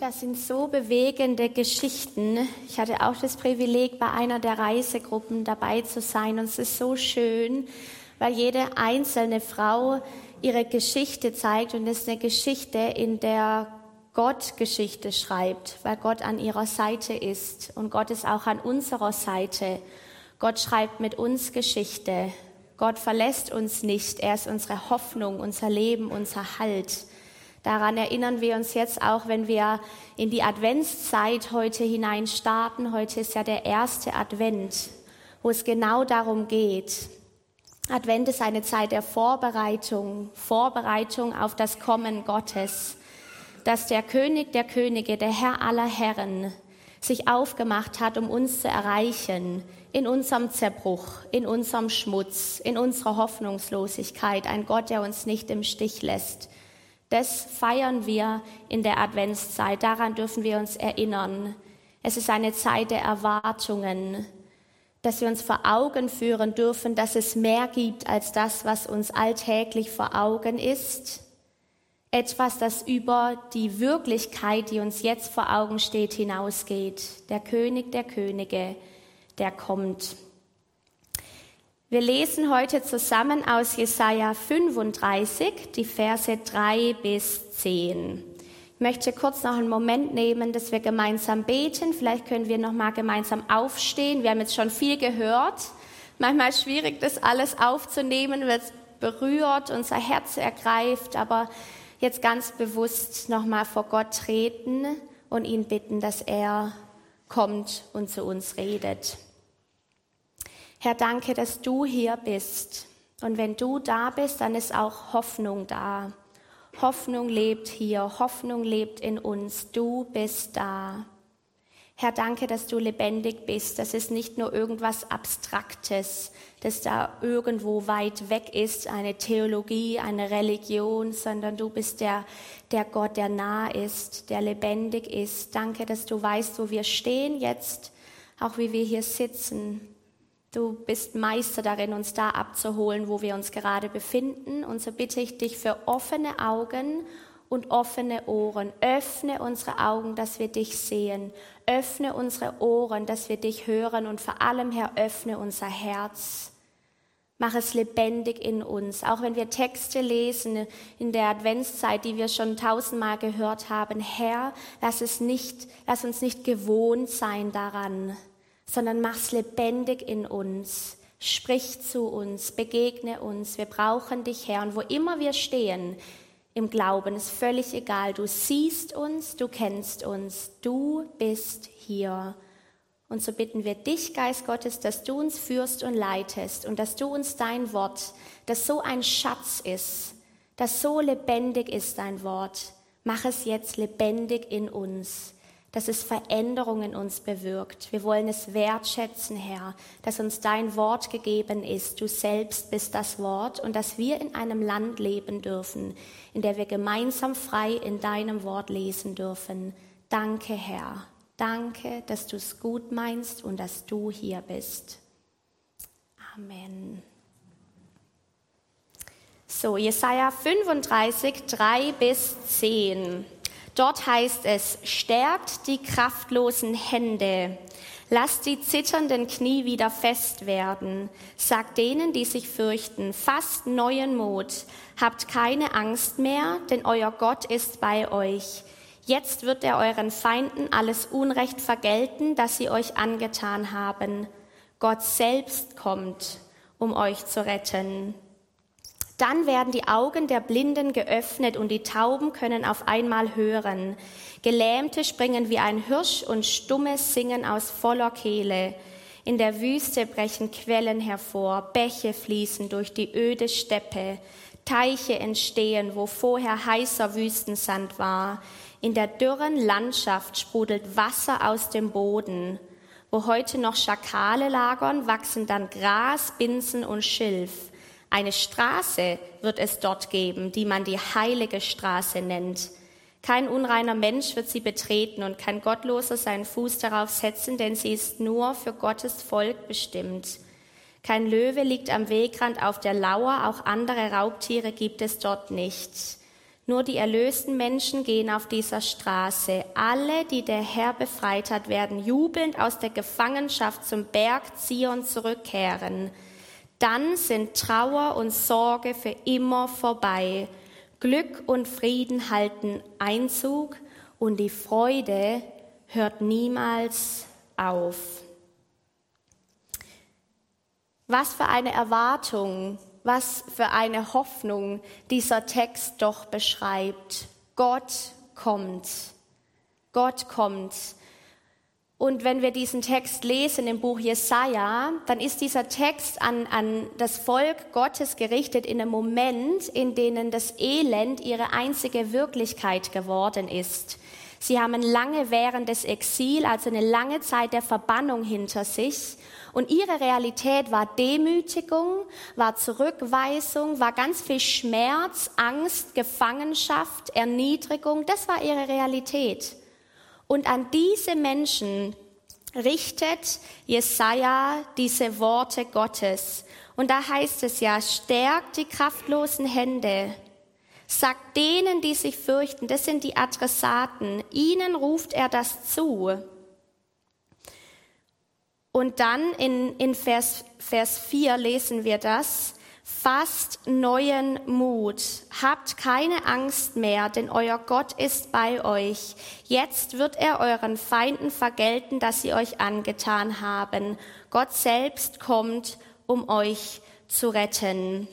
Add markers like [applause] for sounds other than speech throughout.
Das sind so bewegende Geschichten. Ich hatte auch das Privileg, bei einer der Reisegruppen dabei zu sein. Und es ist so schön, weil jede einzelne Frau ihre Geschichte zeigt. Und es ist eine Geschichte, in der Gott Geschichte schreibt, weil Gott an ihrer Seite ist. Und Gott ist auch an unserer Seite. Gott schreibt mit uns Geschichte. Gott verlässt uns nicht. Er ist unsere Hoffnung, unser Leben, unser Halt. Daran erinnern wir uns jetzt auch, wenn wir in die Adventszeit heute hinein starten. Heute ist ja der erste Advent, wo es genau darum geht. Advent ist eine Zeit der Vorbereitung, Vorbereitung auf das Kommen Gottes, dass der König der Könige, der Herr aller Herren, sich aufgemacht hat, um uns zu erreichen, in unserem Zerbruch, in unserem Schmutz, in unserer Hoffnungslosigkeit, ein Gott, der uns nicht im Stich lässt das feiern wir in der Adventszeit. Daran dürfen wir uns erinnern. Es ist eine Zeit der Erwartungen, dass wir uns vor Augen führen dürfen, dass es mehr gibt als das, was uns alltäglich vor Augen ist. Etwas, das über die Wirklichkeit, die uns jetzt vor Augen steht, hinausgeht. Der König der Könige, der kommt. Wir lesen heute zusammen aus Jesaja 35, die Verse 3 bis 10. Ich möchte kurz noch einen Moment nehmen, dass wir gemeinsam beten. Vielleicht können wir noch mal gemeinsam aufstehen. Wir haben jetzt schon viel gehört. Manchmal ist schwierig, das alles aufzunehmen, weil es berührt, unser Herz ergreift, aber jetzt ganz bewusst noch mal vor Gott treten und ihn bitten, dass er kommt und zu uns redet. Herr, danke, dass du hier bist. Und wenn du da bist, dann ist auch Hoffnung da. Hoffnung lebt hier, Hoffnung lebt in uns. Du bist da. Herr, danke, dass du lebendig bist. Das ist nicht nur irgendwas Abstraktes, das da irgendwo weit weg ist, eine Theologie, eine Religion, sondern du bist der, der Gott, der nah ist, der lebendig ist. Danke, dass du weißt, wo wir stehen jetzt, auch wie wir hier sitzen. Du bist Meister darin, uns da abzuholen, wo wir uns gerade befinden. Und so bitte ich dich für offene Augen und offene Ohren. Öffne unsere Augen, dass wir dich sehen. Öffne unsere Ohren, dass wir dich hören. Und vor allem, Herr, öffne unser Herz. Mach es lebendig in uns. Auch wenn wir Texte lesen in der Adventszeit, die wir schon tausendmal gehört haben. Herr, lass es nicht, lass uns nicht gewohnt sein daran sondern mach's lebendig in uns. Sprich zu uns, begegne uns. Wir brauchen dich, Herr. Und wo immer wir stehen im Glauben, ist völlig egal. Du siehst uns, du kennst uns, du bist hier. Und so bitten wir dich, Geist Gottes, dass du uns führst und leitest und dass du uns dein Wort, das so ein Schatz ist, das so lebendig ist, dein Wort, mach es jetzt lebendig in uns dass es Veränderungen in uns bewirkt. Wir wollen es wertschätzen, Herr, dass uns dein Wort gegeben ist. Du selbst bist das Wort und dass wir in einem Land leben dürfen, in der wir gemeinsam frei in deinem Wort lesen dürfen. Danke, Herr. Danke, dass du es gut meinst und dass du hier bist. Amen. So, Jesaja 35, 3 bis 10. Dort heißt es, stärkt die kraftlosen Hände, lasst die zitternden Knie wieder fest werden, sagt denen, die sich fürchten, fasst neuen Mut, habt keine Angst mehr, denn euer Gott ist bei euch. Jetzt wird er euren Feinden alles Unrecht vergelten, das sie euch angetan haben. Gott selbst kommt, um euch zu retten. Dann werden die Augen der Blinden geöffnet und die Tauben können auf einmal hören. Gelähmte springen wie ein Hirsch und Stumme singen aus voller Kehle. In der Wüste brechen Quellen hervor, Bäche fließen durch die öde Steppe, Teiche entstehen, wo vorher heißer Wüstensand war. In der dürren Landschaft sprudelt Wasser aus dem Boden. Wo heute noch Schakale lagern, wachsen dann Gras, Binsen und Schilf. Eine Straße wird es dort geben, die man die heilige Straße nennt. Kein unreiner Mensch wird sie betreten und kein Gottloser seinen Fuß darauf setzen, denn sie ist nur für Gottes Volk bestimmt. Kein Löwe liegt am Wegrand auf der Lauer, auch andere Raubtiere gibt es dort nicht. Nur die erlösten Menschen gehen auf dieser Straße. Alle, die der Herr befreit hat, werden jubelnd aus der Gefangenschaft zum Berg Zion zurückkehren. Dann sind Trauer und Sorge für immer vorbei. Glück und Frieden halten Einzug und die Freude hört niemals auf. Was für eine Erwartung, was für eine Hoffnung dieser Text doch beschreibt. Gott kommt. Gott kommt. Und wenn wir diesen Text lesen im Buch Jesaja, dann ist dieser Text an, an das Volk Gottes gerichtet in einem Moment, in dem das Elend ihre einzige Wirklichkeit geworden ist. Sie haben lange während des Exil, also eine lange Zeit der Verbannung hinter sich. Und ihre Realität war Demütigung, war Zurückweisung, war ganz viel Schmerz, Angst, Gefangenschaft, Erniedrigung. Das war ihre Realität. Und an diese Menschen richtet Jesaja diese Worte Gottes. Und da heißt es ja, stärkt die kraftlosen Hände, sagt denen, die sich fürchten, das sind die Adressaten, ihnen ruft er das zu. Und dann in, in Vers, Vers 4 lesen wir das, Fasst neuen Mut, habt keine Angst mehr, denn euer Gott ist bei euch. Jetzt wird er euren Feinden vergelten, dass sie euch angetan haben. Gott selbst kommt, um euch zu retten.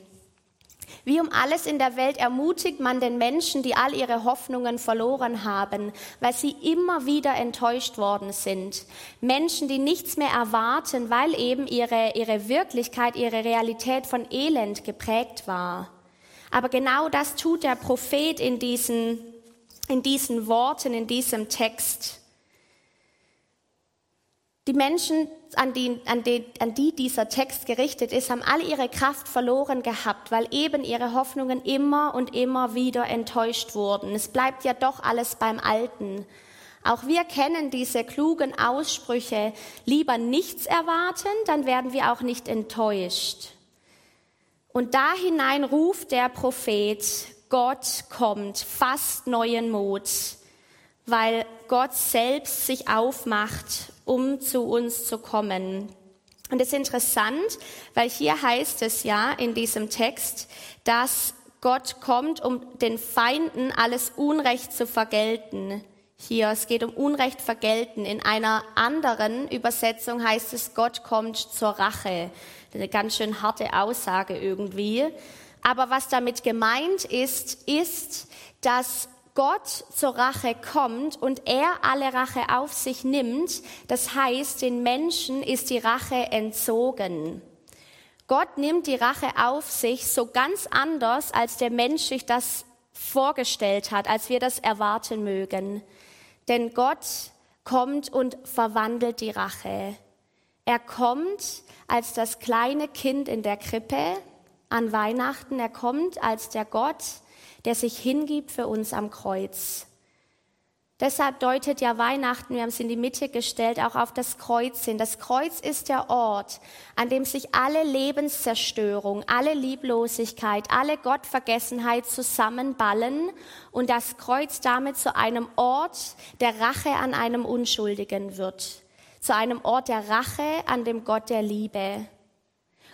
Wie um alles in der Welt ermutigt man den Menschen, die all ihre Hoffnungen verloren haben, weil sie immer wieder enttäuscht worden sind. Menschen, die nichts mehr erwarten, weil eben ihre, ihre Wirklichkeit, ihre Realität von Elend geprägt war. Aber genau das tut der Prophet in diesen, in diesen Worten, in diesem Text. Die Menschen, an die, an, die, an die dieser Text gerichtet ist, haben alle ihre Kraft verloren gehabt, weil eben ihre Hoffnungen immer und immer wieder enttäuscht wurden. Es bleibt ja doch alles beim Alten. Auch wir kennen diese klugen Aussprüche, lieber nichts erwarten, dann werden wir auch nicht enttäuscht. Und da hinein ruft der Prophet, Gott kommt, fast neuen Mut, weil Gott selbst sich aufmacht um zu uns zu kommen. Und es ist interessant, weil hier heißt es ja in diesem Text, dass Gott kommt, um den Feinden alles Unrecht zu vergelten. Hier, es geht um Unrecht vergelten. In einer anderen Übersetzung heißt es, Gott kommt zur Rache. Eine ganz schön harte Aussage irgendwie. Aber was damit gemeint ist, ist, dass Gott zur Rache kommt und er alle Rache auf sich nimmt, das heißt, den Menschen ist die Rache entzogen. Gott nimmt die Rache auf sich so ganz anders, als der Mensch sich das vorgestellt hat, als wir das erwarten mögen. Denn Gott kommt und verwandelt die Rache. Er kommt als das kleine Kind in der Krippe an Weihnachten. Er kommt als der Gott, der sich hingibt für uns am Kreuz. Deshalb deutet ja Weihnachten, wir haben es in die Mitte gestellt, auch auf das Kreuz hin. Das Kreuz ist der Ort, an dem sich alle Lebenszerstörung, alle Lieblosigkeit, alle Gottvergessenheit zusammenballen und das Kreuz damit zu einem Ort der Rache an einem Unschuldigen wird. Zu einem Ort der Rache an dem Gott der Liebe.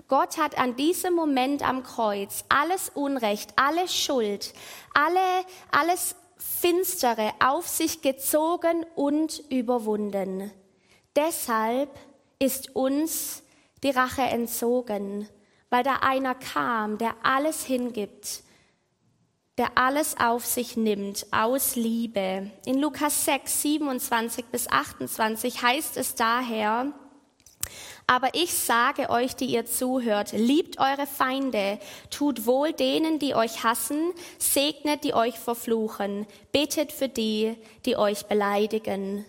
Gott hat an diesem Moment am Kreuz alles Unrecht, alle Schuld, alle, alles Finstere auf sich gezogen und überwunden. Deshalb ist uns die Rache entzogen, weil da einer kam, der alles hingibt, der alles auf sich nimmt aus Liebe. In Lukas 6, 27 bis 28 heißt es daher, aber ich sage euch, die ihr zuhört, liebt eure Feinde, tut wohl denen, die euch hassen, segnet, die euch verfluchen, betet für die, die euch beleidigen.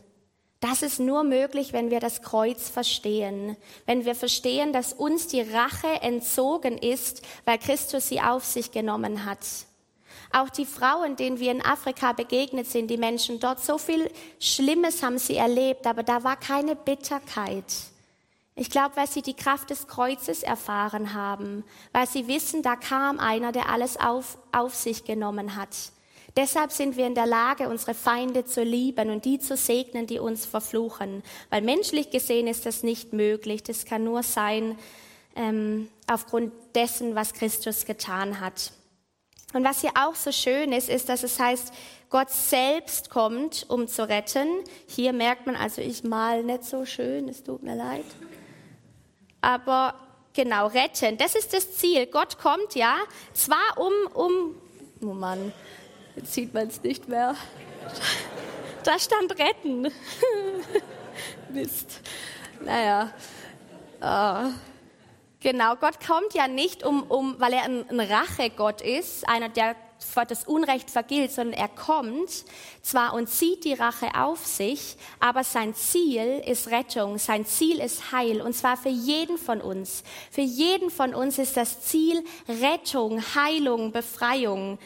Das ist nur möglich, wenn wir das Kreuz verstehen, wenn wir verstehen, dass uns die Rache entzogen ist, weil Christus sie auf sich genommen hat. Auch die Frauen, denen wir in Afrika begegnet sind, die Menschen dort, so viel Schlimmes haben sie erlebt, aber da war keine Bitterkeit. Ich glaube, weil sie die Kraft des Kreuzes erfahren haben, weil sie wissen, da kam einer, der alles auf, auf sich genommen hat, Deshalb sind wir in der Lage, unsere Feinde zu lieben und die zu segnen, die uns verfluchen. Weil menschlich gesehen ist das nicht möglich. Das kann nur sein ähm, aufgrund dessen, was Christus getan hat. Und was hier auch so schön ist, ist, dass es heißt, Gott selbst kommt, um zu retten. Hier merkt man, also ich mal nicht so schön, es tut mir leid. Aber genau, retten, das ist das Ziel. Gott kommt, ja, zwar um, um, oh Mann, Jetzt sieht man es nicht mehr. Da stand retten. [laughs] Mist. Naja. Uh, genau, Gott kommt ja nicht, um, um, weil er ein, ein Rachegott ist, einer, der das Unrecht vergilt, sondern er kommt zwar und zieht die Rache auf sich, aber sein Ziel ist Rettung, sein Ziel ist Heil und zwar für jeden von uns. Für jeden von uns ist das Ziel Rettung, Heilung, Befreiung.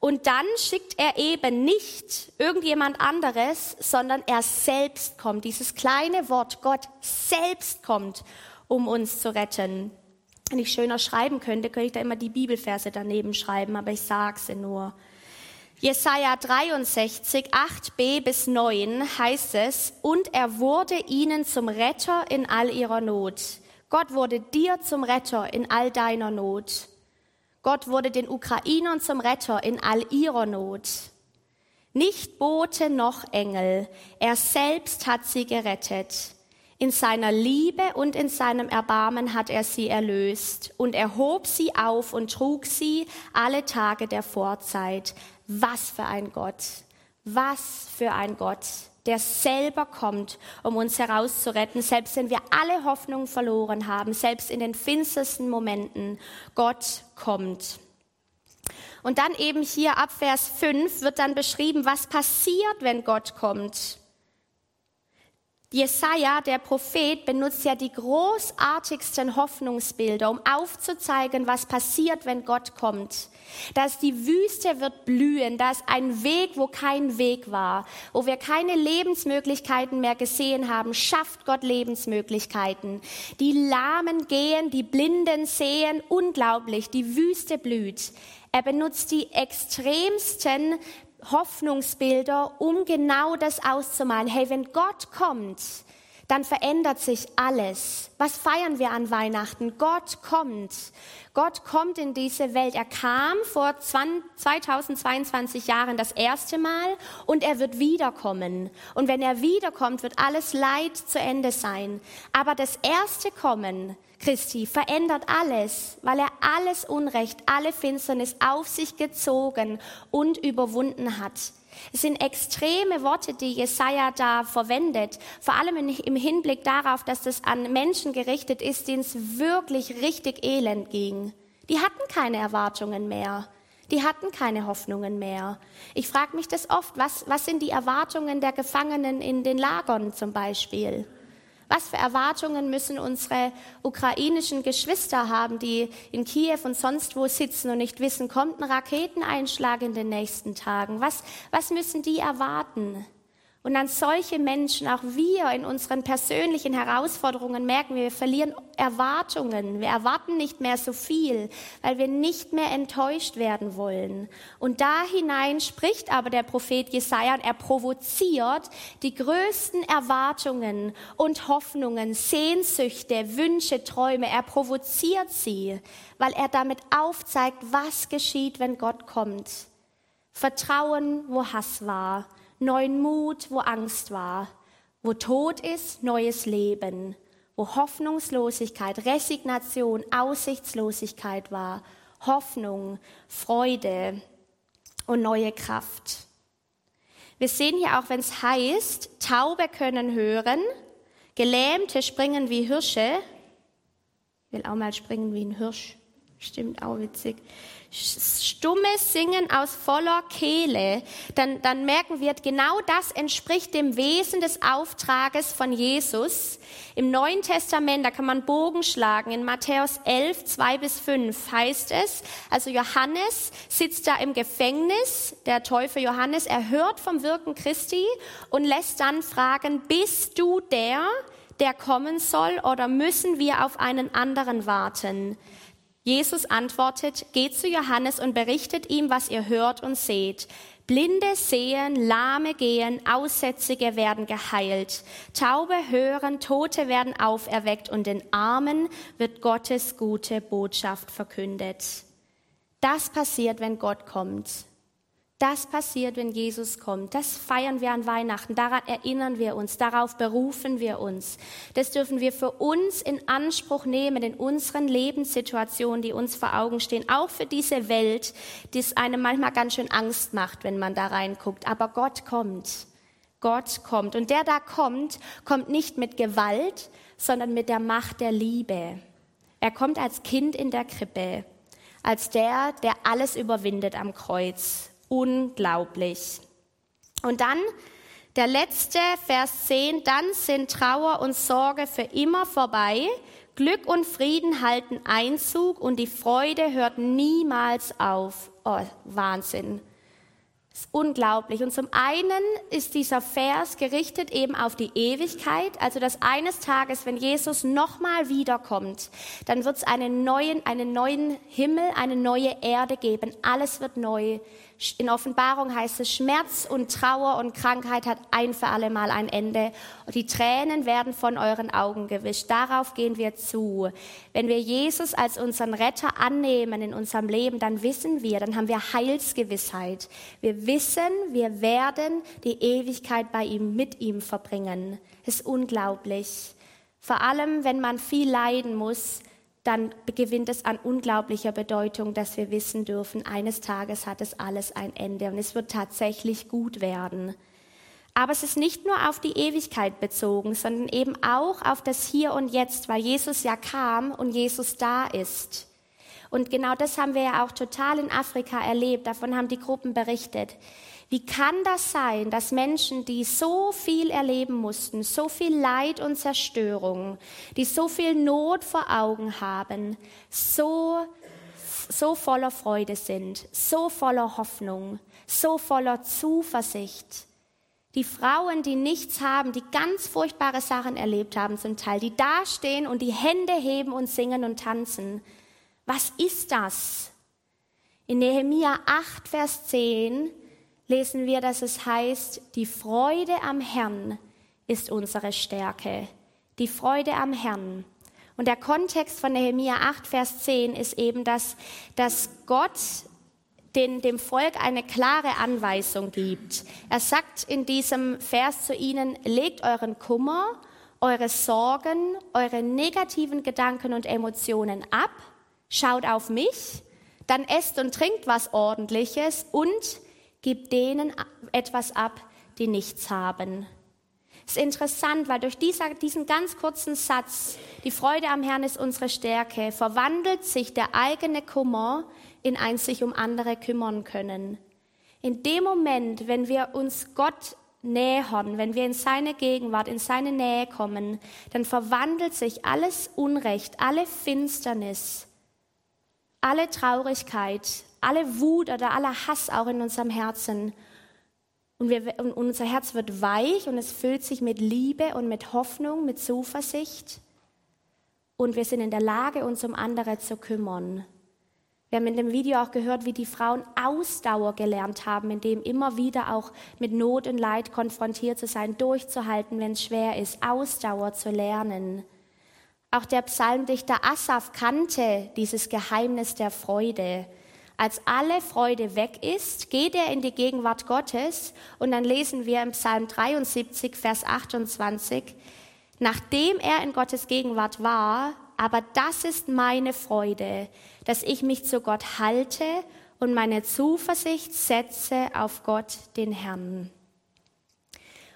Und dann schickt er eben nicht irgendjemand anderes, sondern er selbst kommt. Dieses kleine Wort Gott selbst kommt, um uns zu retten. Wenn ich schöner schreiben könnte, könnte ich da immer die Bibelverse daneben schreiben, aber ich sage sie nur. Jesaja 63, 8b bis 9 heißt es, und er wurde ihnen zum Retter in all ihrer Not. Gott wurde dir zum Retter in all deiner Not. Gott wurde den Ukrainern zum Retter in all ihrer Not. Nicht Bote noch Engel, er selbst hat sie gerettet. In seiner Liebe und in seinem Erbarmen hat er sie erlöst und erhob sie auf und trug sie alle Tage der Vorzeit. Was für ein Gott, was für ein Gott der selber kommt, um uns herauszuretten, selbst wenn wir alle Hoffnung verloren haben, selbst in den finstersten Momenten. Gott kommt. Und dann eben hier ab Vers 5 wird dann beschrieben, was passiert, wenn Gott kommt. Jesaja, der Prophet, benutzt ja die großartigsten Hoffnungsbilder, um aufzuzeigen, was passiert, wenn Gott kommt. Dass die Wüste wird blühen, da ist ein Weg, wo kein Weg war, wo wir keine Lebensmöglichkeiten mehr gesehen haben, schafft Gott Lebensmöglichkeiten. Die Lahmen gehen, die Blinden sehen, unglaublich, die Wüste blüht. Er benutzt die extremsten Hoffnungsbilder, um genau das auszumalen. Hey, wenn Gott kommt, dann verändert sich alles. Was feiern wir an Weihnachten? Gott kommt. Gott kommt in diese Welt. Er kam vor 2022 Jahren das erste Mal und er wird wiederkommen. Und wenn er wiederkommt, wird alles Leid zu Ende sein. Aber das erste Kommen Christi verändert alles, weil er alles Unrecht, alle Finsternis auf sich gezogen und überwunden hat. Es sind extreme Worte, die Jesaja da verwendet, vor allem im Hinblick darauf, dass das an Menschen gerichtet ist, denen es wirklich richtig elend ging. Die hatten keine Erwartungen mehr. Die hatten keine Hoffnungen mehr. Ich frage mich das oft, was, was sind die Erwartungen der Gefangenen in den Lagern zum Beispiel? Was für Erwartungen müssen unsere ukrainischen Geschwister haben, die in Kiew und sonst wo sitzen und nicht wissen, kommt ein Raketeneinschlag in den nächsten Tagen? Was, was müssen die erwarten? Und an solche Menschen, auch wir in unseren persönlichen Herausforderungen merken wir, wir verlieren Erwartungen. Wir erwarten nicht mehr so viel, weil wir nicht mehr enttäuscht werden wollen. Und da hinein spricht aber der Prophet Jesaja und er provoziert die größten Erwartungen und Hoffnungen, Sehnsüchte, Wünsche, Träume. Er provoziert sie, weil er damit aufzeigt, was geschieht, wenn Gott kommt. Vertrauen, wo Hass war neuen Mut, wo Angst war, wo Tod ist, neues Leben, wo Hoffnungslosigkeit, Resignation, Aussichtslosigkeit war, Hoffnung, Freude und neue Kraft. Wir sehen hier auch, wenn es heißt, Taube können hören, Gelähmte springen wie Hirsche. Ich will auch mal springen wie ein Hirsch. Stimmt auch witzig stummes Singen aus voller Kehle, dann, dann merken wir, genau das entspricht dem Wesen des Auftrages von Jesus. Im Neuen Testament, da kann man Bogen schlagen. In Matthäus 11, 2 bis 5 heißt es, also Johannes sitzt da im Gefängnis, der Teufel Johannes, er hört vom Wirken Christi und lässt dann fragen, bist du der, der kommen soll, oder müssen wir auf einen anderen warten? Jesus antwortet, geht zu Johannes und berichtet ihm, was ihr hört und seht. Blinde sehen, Lahme gehen, Aussätzige werden geheilt, Taube hören, Tote werden auferweckt und den Armen wird Gottes gute Botschaft verkündet. Das passiert, wenn Gott kommt. Das passiert, wenn Jesus kommt. Das feiern wir an Weihnachten. Daran erinnern wir uns. Darauf berufen wir uns. Das dürfen wir für uns in Anspruch nehmen in unseren Lebenssituationen, die uns vor Augen stehen. Auch für diese Welt, die es einem manchmal ganz schön Angst macht, wenn man da reinguckt. Aber Gott kommt. Gott kommt. Und der da kommt, kommt nicht mit Gewalt, sondern mit der Macht der Liebe. Er kommt als Kind in der Krippe, als der, der alles überwindet am Kreuz unglaublich. Und dann der letzte Vers 10, dann sind Trauer und Sorge für immer vorbei, Glück und Frieden halten Einzug und die Freude hört niemals auf. Oh, Wahnsinn. Das ist unglaublich. Und zum einen ist dieser Vers gerichtet eben auf die Ewigkeit, also dass eines Tages, wenn Jesus nochmal wiederkommt, dann wird es einen neuen, einen neuen Himmel, eine neue Erde geben. Alles wird neu. In Offenbarung heißt es, Schmerz und Trauer und Krankheit hat ein für alle Mal ein Ende. Und die Tränen werden von euren Augen gewischt. Darauf gehen wir zu. Wenn wir Jesus als unseren Retter annehmen in unserem Leben, dann wissen wir, dann haben wir Heilsgewissheit. Wir wissen, wir werden die Ewigkeit bei ihm, mit ihm verbringen. Ist unglaublich. Vor allem, wenn man viel leiden muss, dann gewinnt es an unglaublicher Bedeutung, dass wir wissen dürfen, eines Tages hat es alles ein Ende und es wird tatsächlich gut werden. Aber es ist nicht nur auf die Ewigkeit bezogen, sondern eben auch auf das Hier und Jetzt, weil Jesus ja kam und Jesus da ist. Und genau das haben wir ja auch total in Afrika erlebt. Davon haben die Gruppen berichtet. Wie kann das sein, dass Menschen, die so viel erleben mussten, so viel Leid und Zerstörung, die so viel Not vor Augen haben, so, so voller Freude sind, so voller Hoffnung, so voller Zuversicht? Die Frauen, die nichts haben, die ganz furchtbare Sachen erlebt haben zum Teil, die dastehen und die Hände heben und singen und tanzen. Was ist das? In Nehemia 8, Vers 10 lesen wir, dass es heißt, die Freude am Herrn ist unsere Stärke. Die Freude am Herrn. Und der Kontext von Nehemia 8, Vers 10 ist eben, dass, dass Gott den, dem Volk eine klare Anweisung gibt. Er sagt in diesem Vers zu ihnen, legt euren Kummer, eure Sorgen, eure negativen Gedanken und Emotionen ab, schaut auf mich, dann esst und trinkt was Ordentliches und Gib denen etwas ab, die nichts haben. Ist interessant, weil durch dieser, diesen ganz kurzen Satz, die Freude am Herrn ist unsere Stärke, verwandelt sich der eigene Kummer in ein sich um andere kümmern können. In dem Moment, wenn wir uns Gott nähern, wenn wir in seine Gegenwart, in seine Nähe kommen, dann verwandelt sich alles Unrecht, alle Finsternis, alle Traurigkeit, alle Wut oder aller Hass auch in unserem Herzen. Und, wir, und unser Herz wird weich und es füllt sich mit Liebe und mit Hoffnung, mit Zuversicht. Und wir sind in der Lage, uns um andere zu kümmern. Wir haben in dem Video auch gehört, wie die Frauen Ausdauer gelernt haben, indem immer wieder auch mit Not und Leid konfrontiert zu sein, durchzuhalten, wenn es schwer ist, Ausdauer zu lernen. Auch der Psalmdichter Asaf kannte dieses Geheimnis der Freude. Als alle Freude weg ist, geht er in die Gegenwart Gottes und dann lesen wir im Psalm 73, Vers 28, nachdem er in Gottes Gegenwart war, aber das ist meine Freude, dass ich mich zu Gott halte und meine Zuversicht setze auf Gott, den Herrn.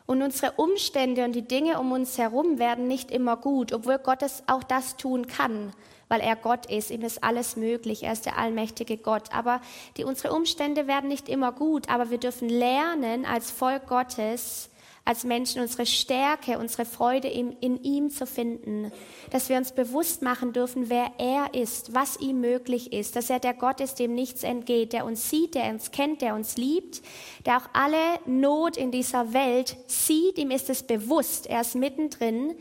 Und unsere Umstände und die Dinge um uns herum werden nicht immer gut, obwohl Gott es auch das tun kann weil er Gott ist. Ihm ist alles möglich. Er ist der allmächtige Gott. Aber die, unsere Umstände werden nicht immer gut. Aber wir dürfen lernen, als Volk Gottes, als Menschen unsere Stärke, unsere Freude in, in ihm zu finden. Dass wir uns bewusst machen dürfen, wer er ist, was ihm möglich ist. Dass er der Gott ist, dem nichts entgeht, der uns sieht, der uns kennt, der uns liebt, der auch alle Not in dieser Welt sieht. Ihm ist es bewusst. Er ist mittendrin.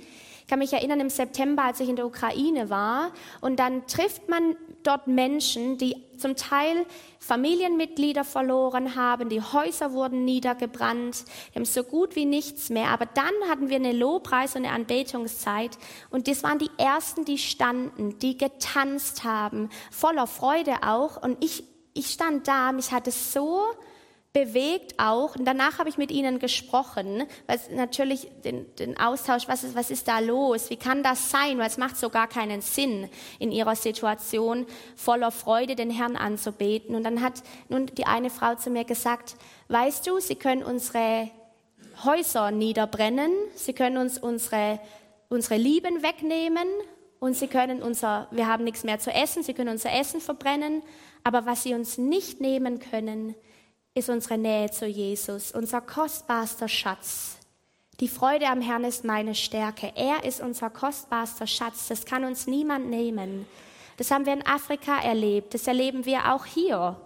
Ich kann mich erinnern im September, als ich in der Ukraine war, und dann trifft man dort Menschen, die zum Teil Familienmitglieder verloren haben, die Häuser wurden niedergebrannt, die haben so gut wie nichts mehr. Aber dann hatten wir eine Lobpreis- und eine Anbetungszeit und das waren die ersten, die standen, die getanzt haben, voller Freude auch. Und ich, ich stand da, mich hat es so bewegt auch. Und danach habe ich mit ihnen gesprochen, es natürlich den, den Austausch, was ist, was ist da los? Wie kann das sein? Weil es macht so gar keinen Sinn, in ihrer Situation voller Freude den Herrn anzubeten. Und dann hat nun die eine Frau zu mir gesagt, weißt du, sie können unsere Häuser niederbrennen, sie können uns unsere, unsere Lieben wegnehmen und sie können unser, wir haben nichts mehr zu essen, sie können unser Essen verbrennen, aber was sie uns nicht nehmen können, ist unsere Nähe zu Jesus, unser kostbarster Schatz. Die Freude am Herrn ist meine Stärke. Er ist unser kostbarster Schatz. Das kann uns niemand nehmen. Das haben wir in Afrika erlebt. Das erleben wir auch hier.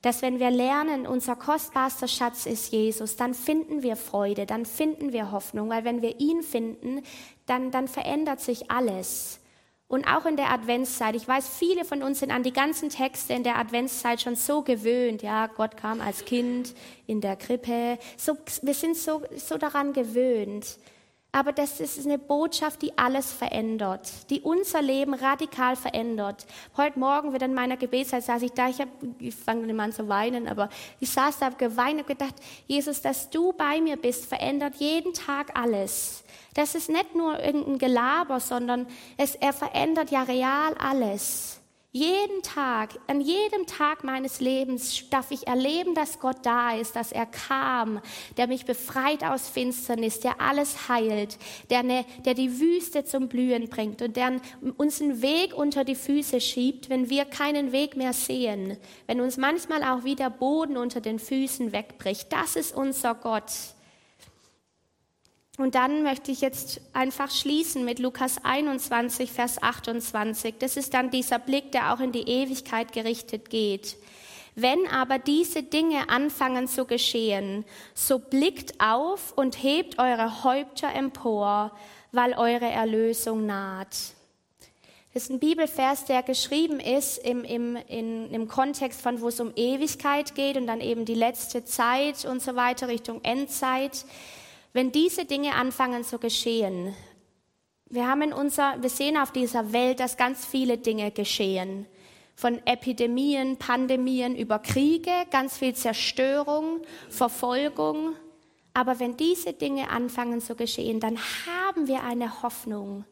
Dass wenn wir lernen, unser kostbarster Schatz ist Jesus, dann finden wir Freude, dann finden wir Hoffnung, weil wenn wir ihn finden, dann, dann verändert sich alles. Und auch in der Adventszeit. Ich weiß, viele von uns sind an die ganzen Texte in der Adventszeit schon so gewöhnt. Ja, Gott kam als Kind in der Krippe. So, wir sind so, so daran gewöhnt. Aber das ist eine Botschaft, die alles verändert, die unser Leben radikal verändert. Heute Morgen wieder in meiner Gebetszeit saß ich da, ich, hab, fange nicht an zu weinen, aber ich saß da, habe geweint und gedacht, Jesus, dass du bei mir bist, verändert jeden Tag alles. Das ist nicht nur irgendein Gelaber, sondern es, er verändert ja real alles. Jeden Tag, an jedem Tag meines Lebens darf ich erleben, dass Gott da ist, dass er kam, der mich befreit aus Finsternis, der alles heilt, der, eine, der die Wüste zum Blühen bringt und der uns einen Weg unter die Füße schiebt, wenn wir keinen Weg mehr sehen, wenn uns manchmal auch wieder Boden unter den Füßen wegbricht. Das ist unser Gott. Und dann möchte ich jetzt einfach schließen mit Lukas 21, Vers 28. Das ist dann dieser Blick, der auch in die Ewigkeit gerichtet geht. Wenn aber diese Dinge anfangen zu geschehen, so blickt auf und hebt eure Häupter empor, weil eure Erlösung naht. Das ist ein Bibelvers, der geschrieben ist im, im, in, im Kontext von, wo es um Ewigkeit geht und dann eben die letzte Zeit und so weiter Richtung Endzeit. Wenn diese Dinge anfangen zu geschehen, wir haben in unser, wir sehen auf dieser Welt, dass ganz viele Dinge geschehen. Von Epidemien, Pandemien über Kriege, ganz viel Zerstörung, Verfolgung. Aber wenn diese Dinge anfangen zu geschehen, dann haben wir eine Hoffnung.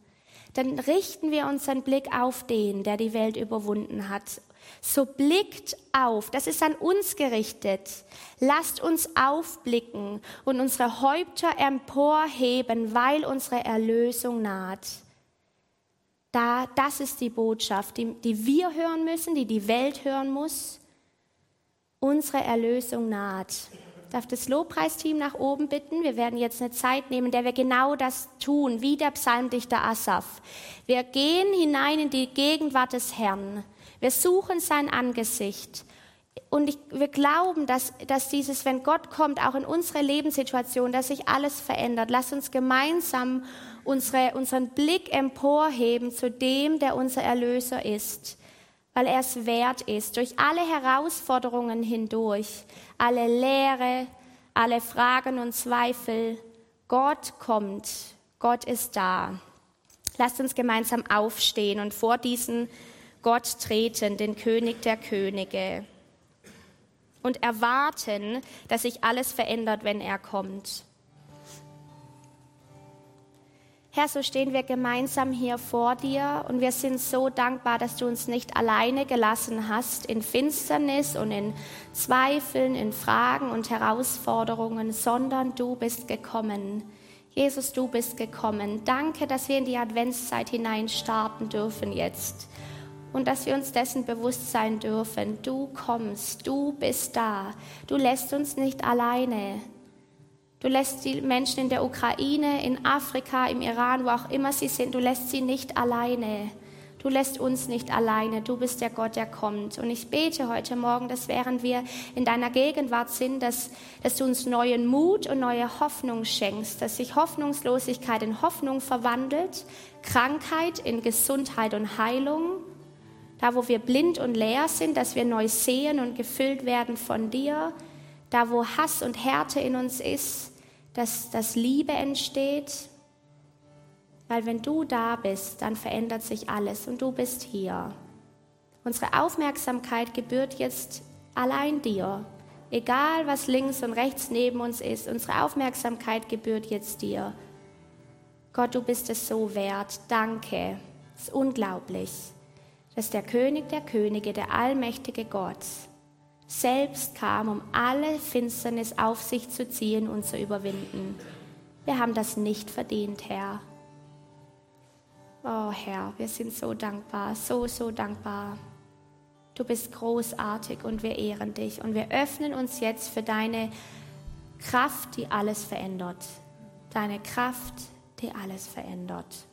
Dann richten wir unseren Blick auf den, der die Welt überwunden hat so blickt auf, das ist an uns gerichtet. Lasst uns aufblicken und unsere Häupter emporheben, weil unsere Erlösung naht. Da, das ist die Botschaft, die, die wir hören müssen, die die Welt hören muss. Unsere Erlösung naht. Ich darf das Lobpreisteam nach oben bitten. Wir werden jetzt eine Zeit nehmen, in der wir genau das tun, wie der Psalmdichter Asaf. Wir gehen hinein in die Gegenwart des Herrn. Wir suchen sein Angesicht. Und ich, wir glauben, dass, dass dieses, wenn Gott kommt, auch in unsere Lebenssituation, dass sich alles verändert. Lass uns gemeinsam unsere, unseren Blick emporheben zu dem, der unser Erlöser ist, weil er es wert ist, durch alle Herausforderungen hindurch, alle Lehre, alle Fragen und Zweifel. Gott kommt, Gott ist da. Lasst uns gemeinsam aufstehen und vor diesen Gott treten, den König der Könige, und erwarten, dass sich alles verändert, wenn er kommt. Herr, so stehen wir gemeinsam hier vor dir und wir sind so dankbar, dass du uns nicht alleine gelassen hast in Finsternis und in Zweifeln, in Fragen und Herausforderungen, sondern du bist gekommen. Jesus, du bist gekommen. Danke, dass wir in die Adventszeit hinein starten dürfen jetzt und dass wir uns dessen bewusst sein dürfen. Du kommst, du bist da. Du lässt uns nicht alleine. Du lässt die Menschen in der Ukraine, in Afrika, im Iran, wo auch immer sie sind, du lässt sie nicht alleine. Du lässt uns nicht alleine. Du bist der Gott, der kommt. Und ich bete heute Morgen, dass während wir in deiner Gegenwart sind, dass, dass du uns neuen Mut und neue Hoffnung schenkst, dass sich Hoffnungslosigkeit in Hoffnung verwandelt, Krankheit in Gesundheit und Heilung, Da, wo wir blind und leer sind, dass wir neu sehen und gefüllt werden von dir. Da, wo Hass und Härte in uns ist, dass, dass Liebe entsteht. Weil wenn du da bist, dann verändert sich alles und du bist hier. Unsere Aufmerksamkeit gebührt jetzt allein dir. Egal, was links und rechts neben uns ist, unsere Aufmerksamkeit gebührt jetzt dir. Gott, du bist es so wert. Danke. Es ist unglaublich, dass der König der Könige, der allmächtige Gott, selbst kam, um alle Finsternis auf sich zu ziehen und zu überwinden. Wir haben das nicht verdient, Herr. Oh Herr, wir sind so dankbar, so, so dankbar. Du bist großartig und wir ehren dich und wir öffnen uns jetzt für deine Kraft, die alles verändert. Deine Kraft, die alles verändert.